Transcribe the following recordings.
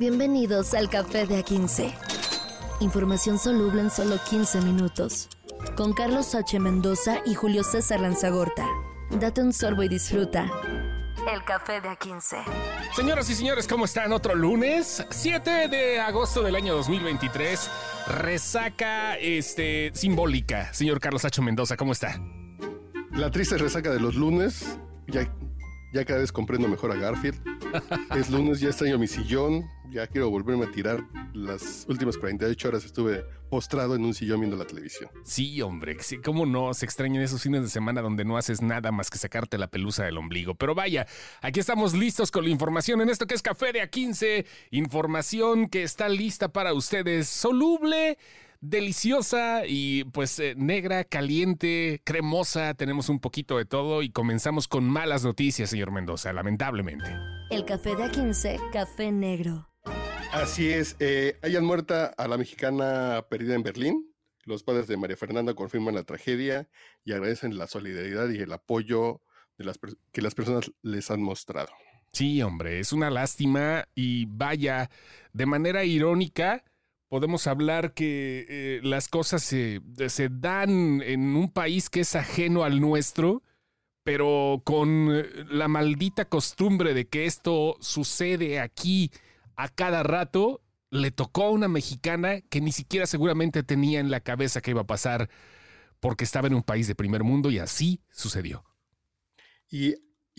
Bienvenidos al Café de A15. Información soluble en solo 15 minutos. Con Carlos H. Mendoza y Julio César Lanzagorta. Date un sorbo y disfruta. El Café de A15. Señoras y señores, ¿cómo están? Otro lunes, 7 de agosto del año 2023. Resaca este, simbólica. Señor Carlos H. Mendoza, ¿cómo está? La triste resaca de los lunes. Ya, ya cada vez comprendo mejor a Garfield. es lunes, ya extraño mi sillón. Ya quiero volverme a tirar. Las últimas 48 horas estuve postrado en un sillón viendo la televisión. Sí, hombre, sí, ¿cómo no? Se extrañan esos fines de semana donde no haces nada más que sacarte la pelusa del ombligo. Pero vaya, aquí estamos listos con la información en esto que es Café de A15. Información que está lista para ustedes, soluble deliciosa y pues eh, negra, caliente, cremosa. Tenemos un poquito de todo y comenzamos con malas noticias, señor Mendoza, lamentablemente. El café de A15, café negro. Así es, eh, hayan muerta a la mexicana perdida en Berlín. Los padres de María Fernanda confirman la tragedia y agradecen la solidaridad y el apoyo que las personas les han mostrado. Sí, hombre, es una lástima y vaya, de manera irónica, podemos hablar que eh, las cosas se, se, dan en un país que es ajeno al nuestro, pero con eh, la maldita costumbre de que esto sucede aquí a cada rato, le tocó a una mexicana que ni siquiera seguramente tenía en la cabeza que iba a pasar porque estaba en un país de primer mundo y así sucedió. Y,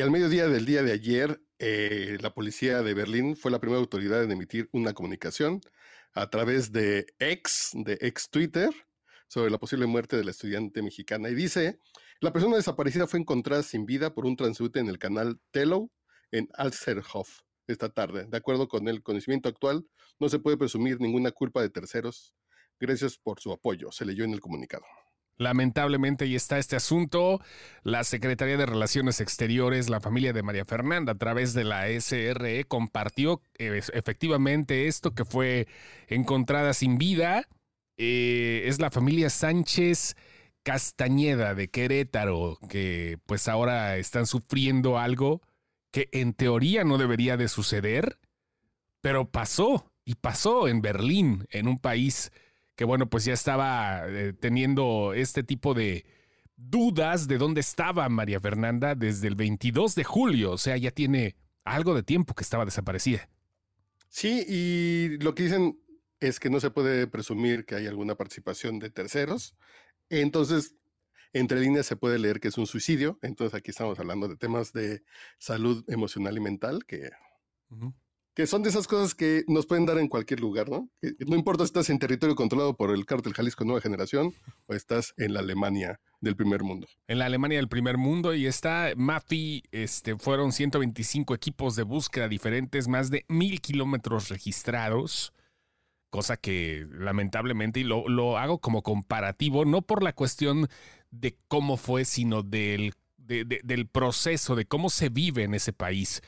al mediodía del día de ayer, eh, la policía de Berlín fue la primera autoridad en emitir una comunicación a través de ex, de ex Twitter, sobre la posible muerte de la estudiante mexicana. Y dice, la persona desaparecida fue encontrada sin vida por un transeúnte en el canal Tellow en Alzerhof esta tarde. De acuerdo con el conocimiento actual, no se puede presumir ninguna culpa de terceros. Gracias por su apoyo, se leyó en el comunicado. Lamentablemente ahí está este asunto. La Secretaría de Relaciones Exteriores, la familia de María Fernanda, a través de la SRE, compartió eh, efectivamente esto que fue encontrada sin vida. Eh, es la familia Sánchez Castañeda de Querétaro, que pues ahora están sufriendo algo que en teoría no debería de suceder, pero pasó y pasó en Berlín, en un país que bueno, pues ya estaba eh, teniendo este tipo de dudas de dónde estaba María Fernanda desde el 22 de julio, o sea, ya tiene algo de tiempo que estaba desaparecida. Sí, y lo que dicen es que no se puede presumir que hay alguna participación de terceros. Entonces, entre líneas se puede leer que es un suicidio. Entonces, aquí estamos hablando de temas de salud emocional y mental que que son de esas cosas que nos pueden dar en cualquier lugar, ¿no? no importa si estás en territorio controlado por el cártel Jalisco Nueva Generación o estás en la Alemania del primer mundo. En la Alemania del primer mundo y está MAFI, este, fueron 125 equipos de búsqueda diferentes, más de mil kilómetros registrados, cosa que lamentablemente, y lo, lo, hago como comparativo, no por la cuestión de cómo fue, sino del, del proceso, de cómo se vive en ese país.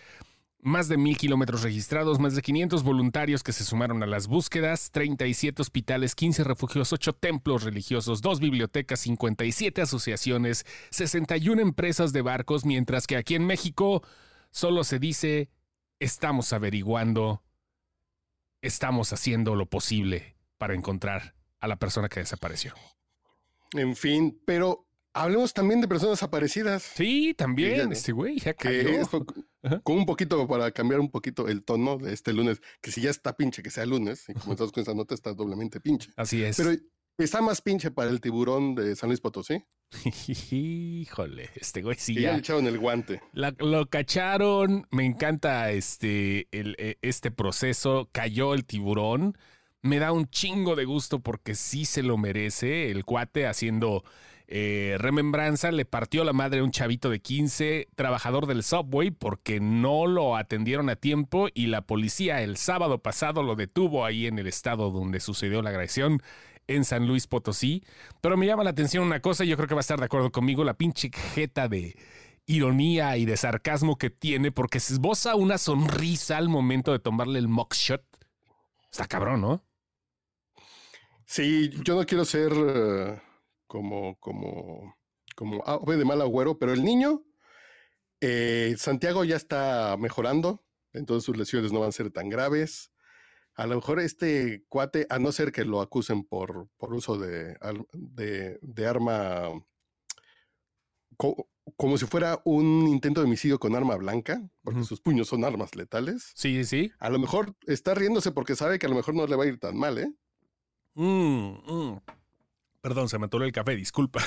Más de mil kilómetros registrados, más de 500 voluntarios que se sumaron a las búsquedas, 37 hospitales, 15 refugios, 8 templos religiosos, 2 bibliotecas, 57 asociaciones, 61 empresas de barcos, mientras que aquí en México solo se dice estamos averiguando, estamos haciendo lo posible para encontrar a la persona que desapareció. En fin, pero Hablemos también de personas desaparecidas. Sí, también, este güey, ya cayó. con un poquito para cambiar un poquito el tono de este lunes, que si ya está pinche que sea lunes, y estás con esa nota está doblemente pinche. Así es. Pero está más pinche para el tiburón de San Luis Potosí. Híjole, este güey sí. ya, le echaron el guante. lo cacharon, me encanta este, el, e, este proceso, cayó el tiburón. Me da un chingo de gusto porque sí se lo merece el cuate haciendo eh, remembranza le partió la madre a un chavito de 15, trabajador del subway, porque no lo atendieron a tiempo y la policía el sábado pasado lo detuvo ahí en el estado donde sucedió la agresión en San Luis Potosí. Pero me llama la atención una cosa, y yo creo que va a estar de acuerdo conmigo, la pinche jeta de ironía y de sarcasmo que tiene, porque se esboza una sonrisa al momento de tomarle el mockshot. Está cabrón, ¿no? Sí, yo no quiero ser... Eh, como, como, como ave de mal agüero, pero el niño, eh, Santiago ya está mejorando, entonces sus lesiones no van a ser tan graves. A lo mejor este cuate, a no ser que lo acusen por, por uso de, de, de arma, como si fuera un intento de homicidio con arma blanca, porque sus puños son armas letales. Sí, sí. A lo mejor está riéndose porque sabe que a lo mejor no le va a ir tan mal, ¿eh? Mm, mm. Perdón, se me atoró el café, disculpa.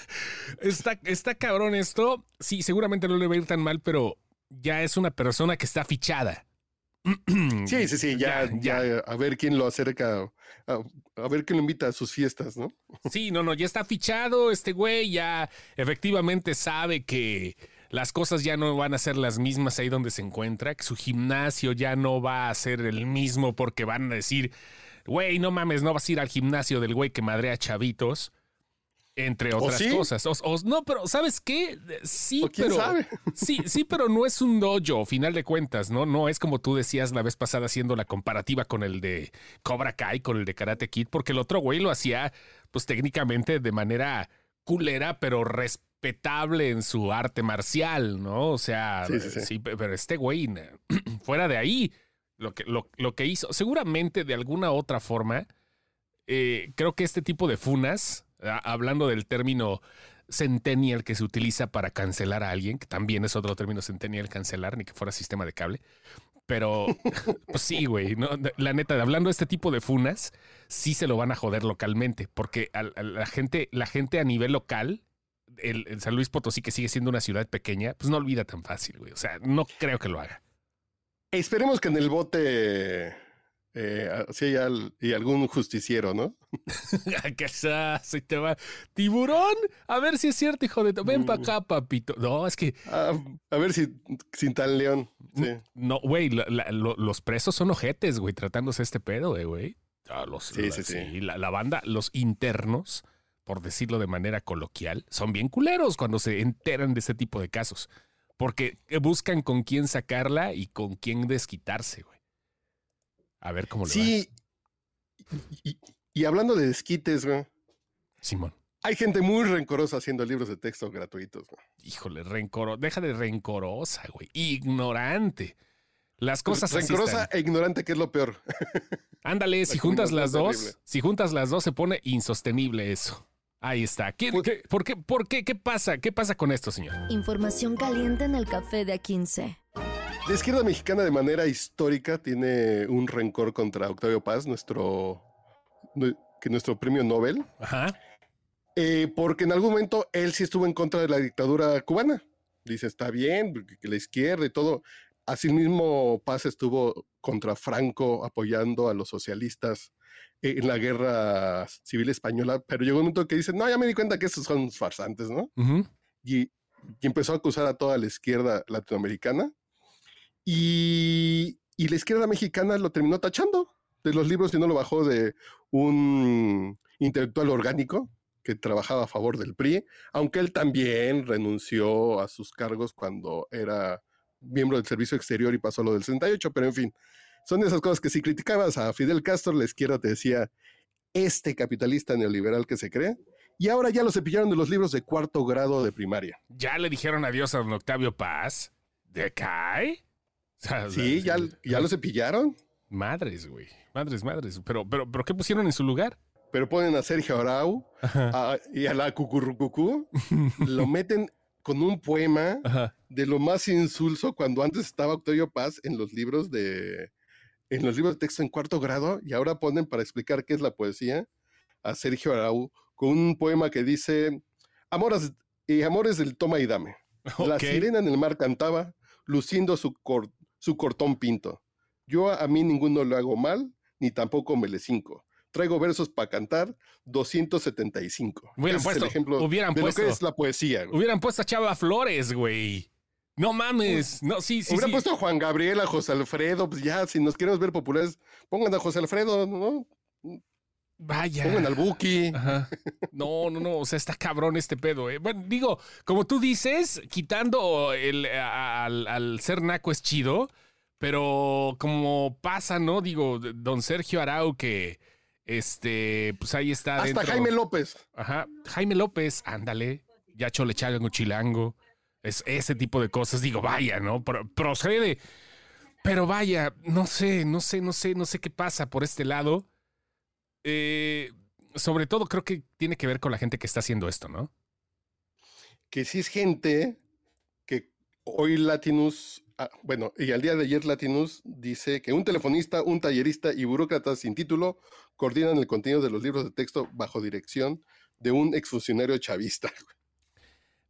está, está cabrón esto. Sí, seguramente no le va a ir tan mal, pero ya es una persona que está fichada. Sí, sí, sí, ya, ya, a ver quién lo acerca, a, ver quién lo invita a sus fiestas, ¿no? Sí, no, no, ya está fichado, este güey ya efectivamente sabe que las cosas ya no van a ser las mismas ahí donde se encuentra, que su gimnasio ya no va a ser el mismo porque van a decir, güey, no mames, no vas a ir al gimnasio del güey que madrea chavitos entre otras cosas. no, pero ¿sabes qué? Sí, pero sí, sí, pero no es un dojo, final de cuentas, ¿no? No es como tú decías la vez pasada haciendo la comparativa con el de Cobra Kai, con el de Karate Kid, porque el otro güey lo hacía, pues técnicamente de manera culera, pero respetable en su arte marcial, ¿no? O sea, sí, pero este güey, fuera de ahí, lo que, lo, lo que hizo, seguramente de alguna otra forma, eh, creo que este tipo de funas hablando del término centennial que se utiliza para cancelar a alguien, que también es otro término centennial cancelar, ni que fuera sistema de cable. Pero, pues sí, güey, la neta, hablando de este tipo de funas, sí se lo van a joder localmente, porque la, gente, la gente a nivel local, el, San Luis Potosí, que sigue siendo una ciudad pequeña, pues no olvida tan fácil, güey. O sea, no creo que lo haga. Esperemos que en el bote eh, si hay y algún justiciero, ¿no? se te va. Tiburón, a ver si es cierto, hijo de. Ven para mm. acá, papito. No, es que. Ah, a ver si sin tal león. No, güey, los presos son ojetes, güey, tratándose este pedo, eh, güey. los, sí, sí, sí. La, la banda, los internos, por decirlo de manera coloquial, son bien culeros cuando se enteran de este tipo de casos. Porque buscan con quién sacarla y con quién desquitarse, güey. A ver cómo le sí. Y, hablando de desquites, güey. Simón. Hay gente muy rencorosa haciendo libros de texto gratuitos. Güey. Híjole, rencorosa. Deja de rencorosa, güey. Ignorante. Las pues cosas Rencorosa e ignorante, que es lo peor. Ándale, si juntas las dos, si juntas las dos, se pone insostenible eso. Ahí está. ¿Qué, pues qué, ¿Por qué? ¿Por qué? ¿Qué pasa? ¿Qué pasa con esto, señor? Información caliente en el café de A15. La izquierda mexicana de manera histórica tiene un rencor contra Octavio Paz, nuestro, que nuestro premio Nobel. Ajá. Eh, porque en algún momento él sí estuvo en contra de la dictadura cubana. Dice, está bien, que la izquierda y todo. Asimismo, Paz estuvo contra Franco apoyando a los socialistas en la guerra civil española, pero llegó un momento que dice, no, ya me di cuenta que esos son farsantes, ¿no? y, y, empezó a acusar a toda la izquierda latinoamericana y, la izquierda mexicana lo terminó tachando de los libros y no lo bajó de un intelectual orgánico que trabajaba a favor del PRI, aunque él también renunció a sus cargos cuando era miembro del Servicio Exterior y pasó lo del 68, pero en fin, son esas cosas que si criticabas a Fidel Castro, la izquierda te decía, este capitalista neoliberal que se cree, y ahora ya lo cepillaron de los libros de cuarto grado de primaria. Ya le dijeron adiós a don Octavio Paz. ¿De Sí, ya, ya lo cepillaron. Madres, güey. Madres, madres. Pero, pero, pero, ¿qué pusieron en su lugar? Pero ponen a Sergio Arau y a la Cucurrucucú. lo meten con un poema de lo más insulso cuando antes estaba Octavio Paz en los libros de en los libros de texto en cuarto grado y ahora ponen para explicar qué es la poesía a Sergio Arau con un poema que dice Amores y amores del toma y dame. La sirena en el mar cantaba, luciendo su, su cortón pinto. Yo a mí ninguno lo hago mal, ni tampoco me le cinco. Traigo versos para cantar 275. Hubieran puesto, ejemplo hubieran de puesto, lo que es la poesía. Hubieran puesto a Chava Flores, güey. No mames. No, sí, sí. Hubieran puesto a Juan Gabriel, a José Alfredo. Pues ya, si nos queremos ver populares, pongan a José Alfredo, ¿no? Vaya. Pongan al Buki. No, no, no. O sea, está cabrón este pedo. ¿eh? Bueno, digo, como tú dices, quitando el, al, al ser naco es chido, pero como pasa, ¿no? Digo, don Sergio Arau, que este, pues ahí está. Hasta Jaime López. Ajá. Jaime López, ándale. Ya chole chilango. Es ese tipo de cosas. Digo, vaya, ¿no? procede Pero vaya, no sé, no sé, no sé, no sé qué pasa por este lado. Eh, sobre todo creo que tiene que ver con la gente que está haciendo esto, ¿no? Que sí es gente que hoy Latinus, ah, bueno, y al día de ayer Latinus dice que un telefonista, un tallerista y burócrata sin título coordinan el contenido de los libros de texto bajo dirección de un exfuncionario chavista.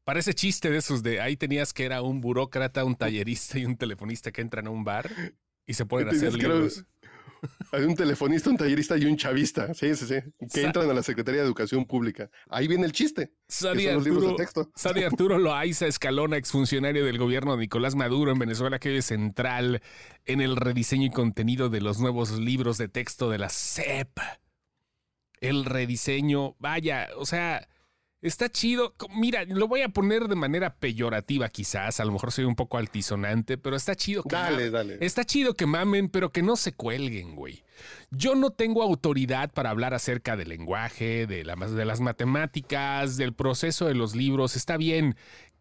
Parece chiste de esos de ahí tenías que era un burócrata, un tallerista y un telefonista que entran a un bar y se pueden hacer libros. Hay un telefonista, un tallerista y un chavista. Sí, sí, sí. Que entran a la Secretaría de Educación Pública. Ahí viene el chiste. Sadi Arturo, Sadi Arturo Loaiza Escalona, exfuncionario del gobierno de Nicolás Maduro en Venezuela, que es central en el rediseño y contenido de los nuevos libros de texto de la CEP. El rediseño, vaya, o sea, Está chido. Mira, lo voy a poner de manera peyorativa quizás, a lo mejor soy un poco altisonante, pero está chido que Dale, dale. Está chido que mamen, pero que no se cuelguen, güey. Yo no tengo autoridad para hablar acerca del lenguaje, de, de las matemáticas, del proceso de los libros. Está bien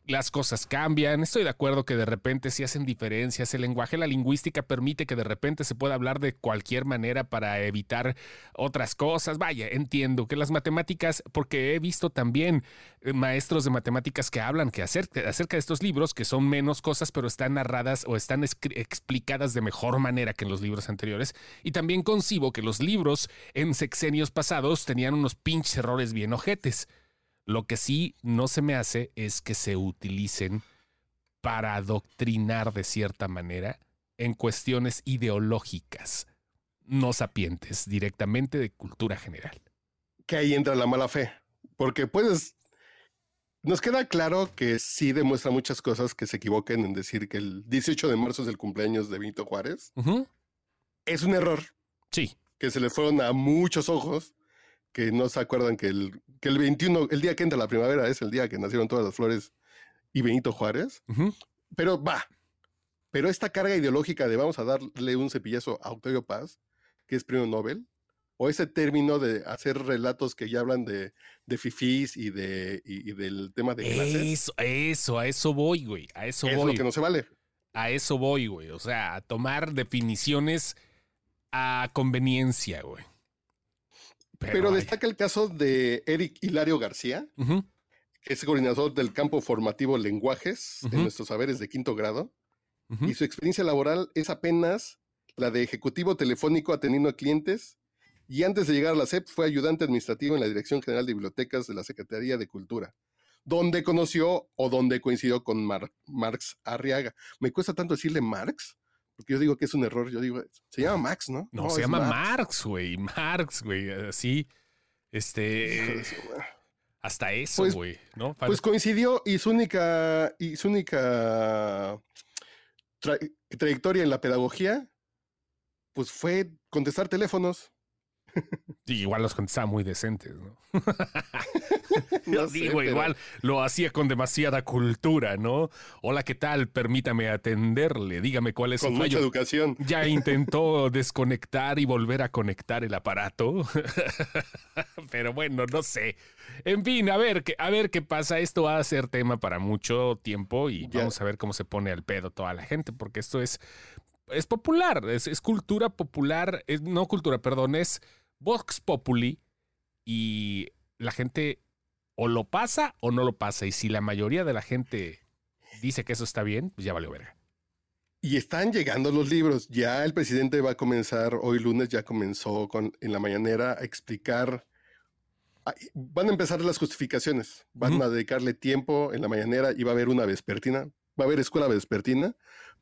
las cosas cambian. Estoy de acuerdo que de repente se hacen diferencias. El lenguaje, la lingüística permite que de repente se pueda hablar de cualquier manera para evitar otras cosas. Vaya, entiendo que las matemáticas, porque he visto también eh, maestros de matemáticas que hablan que acerca, acerca de estos libros, que son menos cosas, pero están narradas o están explicadas de mejor manera que en los libros anteriores. Y también concibo que los libros en sexenios pasados tenían unos pinches errores bien ojetes. Lo que sí no se me hace es que se utilicen para adoctrinar de cierta manera en cuestiones ideológicas, no sapientes, directamente de cultura general. Que ahí entra la mala fe, porque puedes... Nos queda claro que sí demuestra muchas cosas que se equivoquen en decir que el 18 de marzo es el cumpleaños de Benito Juárez. Es un error. Sí. Que se le fueron a muchos ojos que no se acuerdan que el, que el 21, el día que entra la primavera es el día que nacieron todas las flores y Benito Juárez. Pero va, pero esta carga ideológica de vamos a darle un cepillazo a Octavio Paz, que es premio Nobel, o ese término de hacer relatos que ya hablan de, de fifís y, de, y, del tema de clases. Eso, eso, a eso voy, güey, a eso voy. Es lo que no se vale. A eso voy, güey, o sea, a tomar definiciones a conveniencia, güey. Pero, destaca el caso de Eric Hilario García, que es coordinador del campo formativo Lenguajes en nuestros saberes de quinto grado. Y su experiencia laboral es apenas la de ejecutivo telefónico atendiendo a clientes. Y antes de llegar a la SEP fue ayudante administrativo en la Dirección General de Bibliotecas de la Secretaría de Cultura, donde conoció o donde coincidió con Marx Arriaga. Me cuesta tanto decirle Marx, porque yo digo que es un error, yo digo, se llama Max, ¿no? No, se llama Marx, güey, Marx, güey, así, este... Hasta eso, pues, güey, ¿no? Pues coincidió y su única, y su única trayectoria en la pedagogía, pues fue contestar teléfonos. Igual los contestaba muy decentes, ¿no? no digo, igual lo hacía con demasiada cultura, ¿no? Hola, ¿qué tal? Permítame atenderle. Dígame cuál es con mucha educación. Ya intentó desconectar y volver a conectar el aparato. Pero bueno, no sé. En fin, a ver, a ver qué pasa. Esto va a ser tema para mucho tiempo y vamos a ver cómo se pone al pedo toda la gente, porque esto es, es popular, es, cultura popular, no cultura, perdón, es Vox Populi y la gente o lo pasa o no lo pasa. Y si la mayoría de la gente dice que eso está bien, pues ya valió verga. Y están llegando los libros. Ya el presidente va a comenzar, hoy lunes ya comenzó con, en la mañanera a explicar. Van a empezar las justificaciones. Van a dedicarle tiempo en la mañanera y va a haber una vespertina. Va a haber escuela vespertina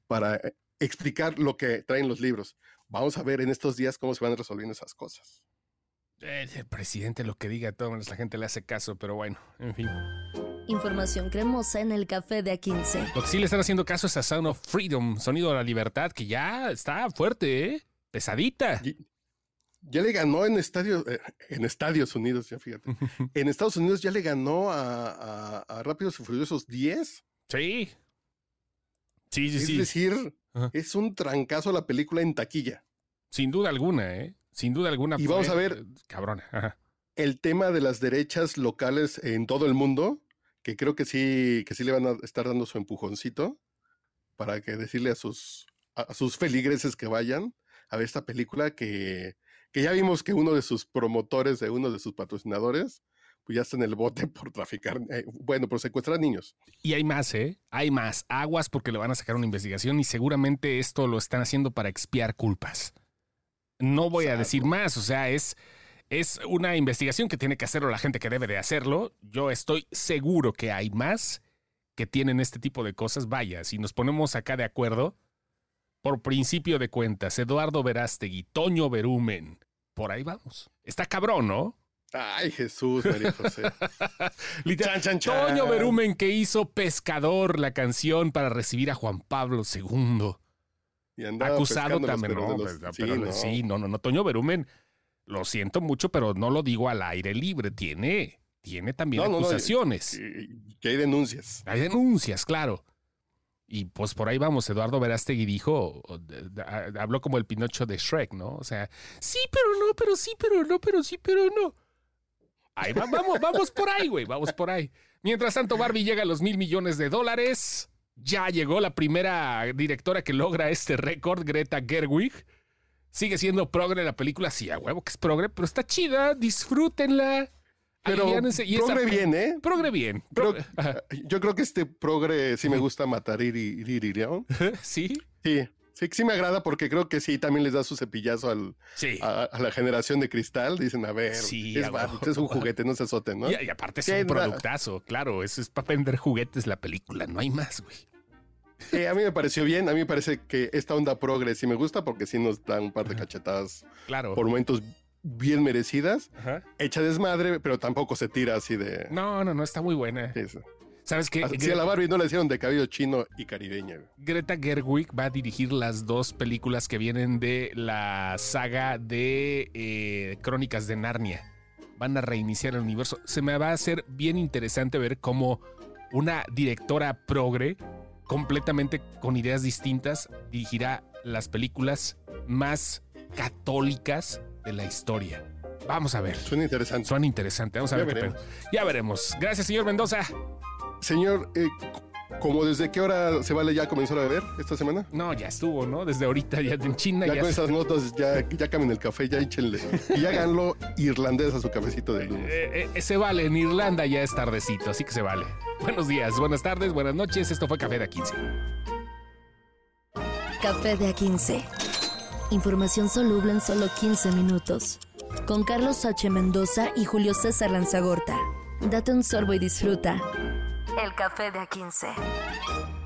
para eh, explicar lo que traen los libros. Vamos a ver en estos días cómo se van resolviendo esas cosas. El presidente lo que diga, todo la gente le hace caso, pero bueno, en fin. Información cremosa en el café de A15. Lo que sí le están haciendo caso es a Sound of Freedom, sonido de la libertad, que ya está fuerte, ¿eh? Pesadita. Ya, le ganó en estadios, eh, en Estados Unidos, ya fíjate. en Estados Unidos ya le ganó a, Rápidos y Furiosos 10. Sí. Sí, sí, sí. Es decir, es un trancazo la película en taquilla. Sin duda alguna, ¿eh? Sin duda alguna. Y vamos a ver. Eh, cabrón. El tema de las derechas locales en todo el mundo, que creo que sí, que sí le van a estar dando su empujoncito para que decirle a sus a sus feligreses que vayan a ver esta película que, que ya vimos que uno de sus promotores, de uno de sus patrocinadores, pues ya está en el bote por traficar, eh, bueno, por secuestrar niños. Y hay más, ¿eh? Hay más. Aguas porque le van a sacar una investigación y seguramente esto lo están haciendo para expiar culpas. No voy a decir más, o sea, es, es una investigación que tiene que hacerlo la gente que debe de hacerlo. Yo estoy seguro que hay más que tienen este tipo de cosas. Vaya, si nos ponemos acá de acuerdo, por principio de cuentas, Eduardo Verástegui, Toño Berumen, por ahí vamos. Está cabrón, ¿no? Ay, Jesús, María José. Literal, Toño Berumen que hizo Pescador, la canción para recibir a Juan Pablo II. Y Acusado también, no, sí, no. sí, no, no, no. Toño Berumen, lo siento mucho, pero no lo digo al aire libre. Tiene, tiene también acusaciones. que hay denuncias. Hay denuncias, claro. Y pues por ahí vamos, Eduardo Verástegui dijo, habló como el Pinocho de Shrek, ¿no? O sea, sí, pero no, pero sí, pero no, pero sí, pero no. Ahí vamos, vamos por ahí, güey, vamos por ahí. Mientras tanto, Barbie llega a los mil millones de dólares. Ya llegó la primera directora que logra este récord, Greta Gerwig. Sigue siendo progre la película, sí, a huevo que es progre, pero está chida, disfrútenla. Pero progre bien, ¿eh? Progre bien. yo creo que este progre sí me gusta matar y ¿Sí? Sí. Sí, sí me agrada porque creo que sí también les da su cepillazo al, a, la generación de cristal. Dicen, a ver, sí, es, es, un juguete, no se azoten, ¿no? Y, aparte es un productazo, claro. Eso es para vender juguetes la película, no hay más, güey. a mí me pareció bien, a mí me parece que esta onda progre sí me gusta porque sí nos da un par de cachetadas claro. por momentos bien merecidas, hecha desmadre, pero tampoco se tira así de... No, no, no, está muy buena. ¿Sabes qué? Si a la Barbie no le hicieron de cabello chino y caribeña. Greta Gerwig va a dirigir las dos películas que vienen de la saga de eh, Crónicas de Narnia. Van a reiniciar el universo. Se me va a hacer bien interesante ver cómo una directora progre, completamente con ideas distintas, dirigirá las películas más católicas de la historia. Vamos a ver. Suena interesante. Suena interesante. Vamos a ver. Ya veremos. Gracias, señor Mendoza. Señor, eh, ¿Cómo desde qué hora se vale ya comenzó a beber esta semana? No, ya estuvo, ¿no? Desde ahorita ya en China. Ya, con esas notas, ya, ya cambien el café, ya échenle. Y háganlo irlandés a su cafecito de lunes. Eh, eh, se vale, en Irlanda ya es tardecito, así que se vale. Buenos días, buenas tardes, buenas noches. Esto fue Café de A15. Café de A15. Información soluble en solo 15 minutos. Con Carlos H. Mendoza y Julio César Lanzagorta. Date un sorbo y disfruta. El café de A15.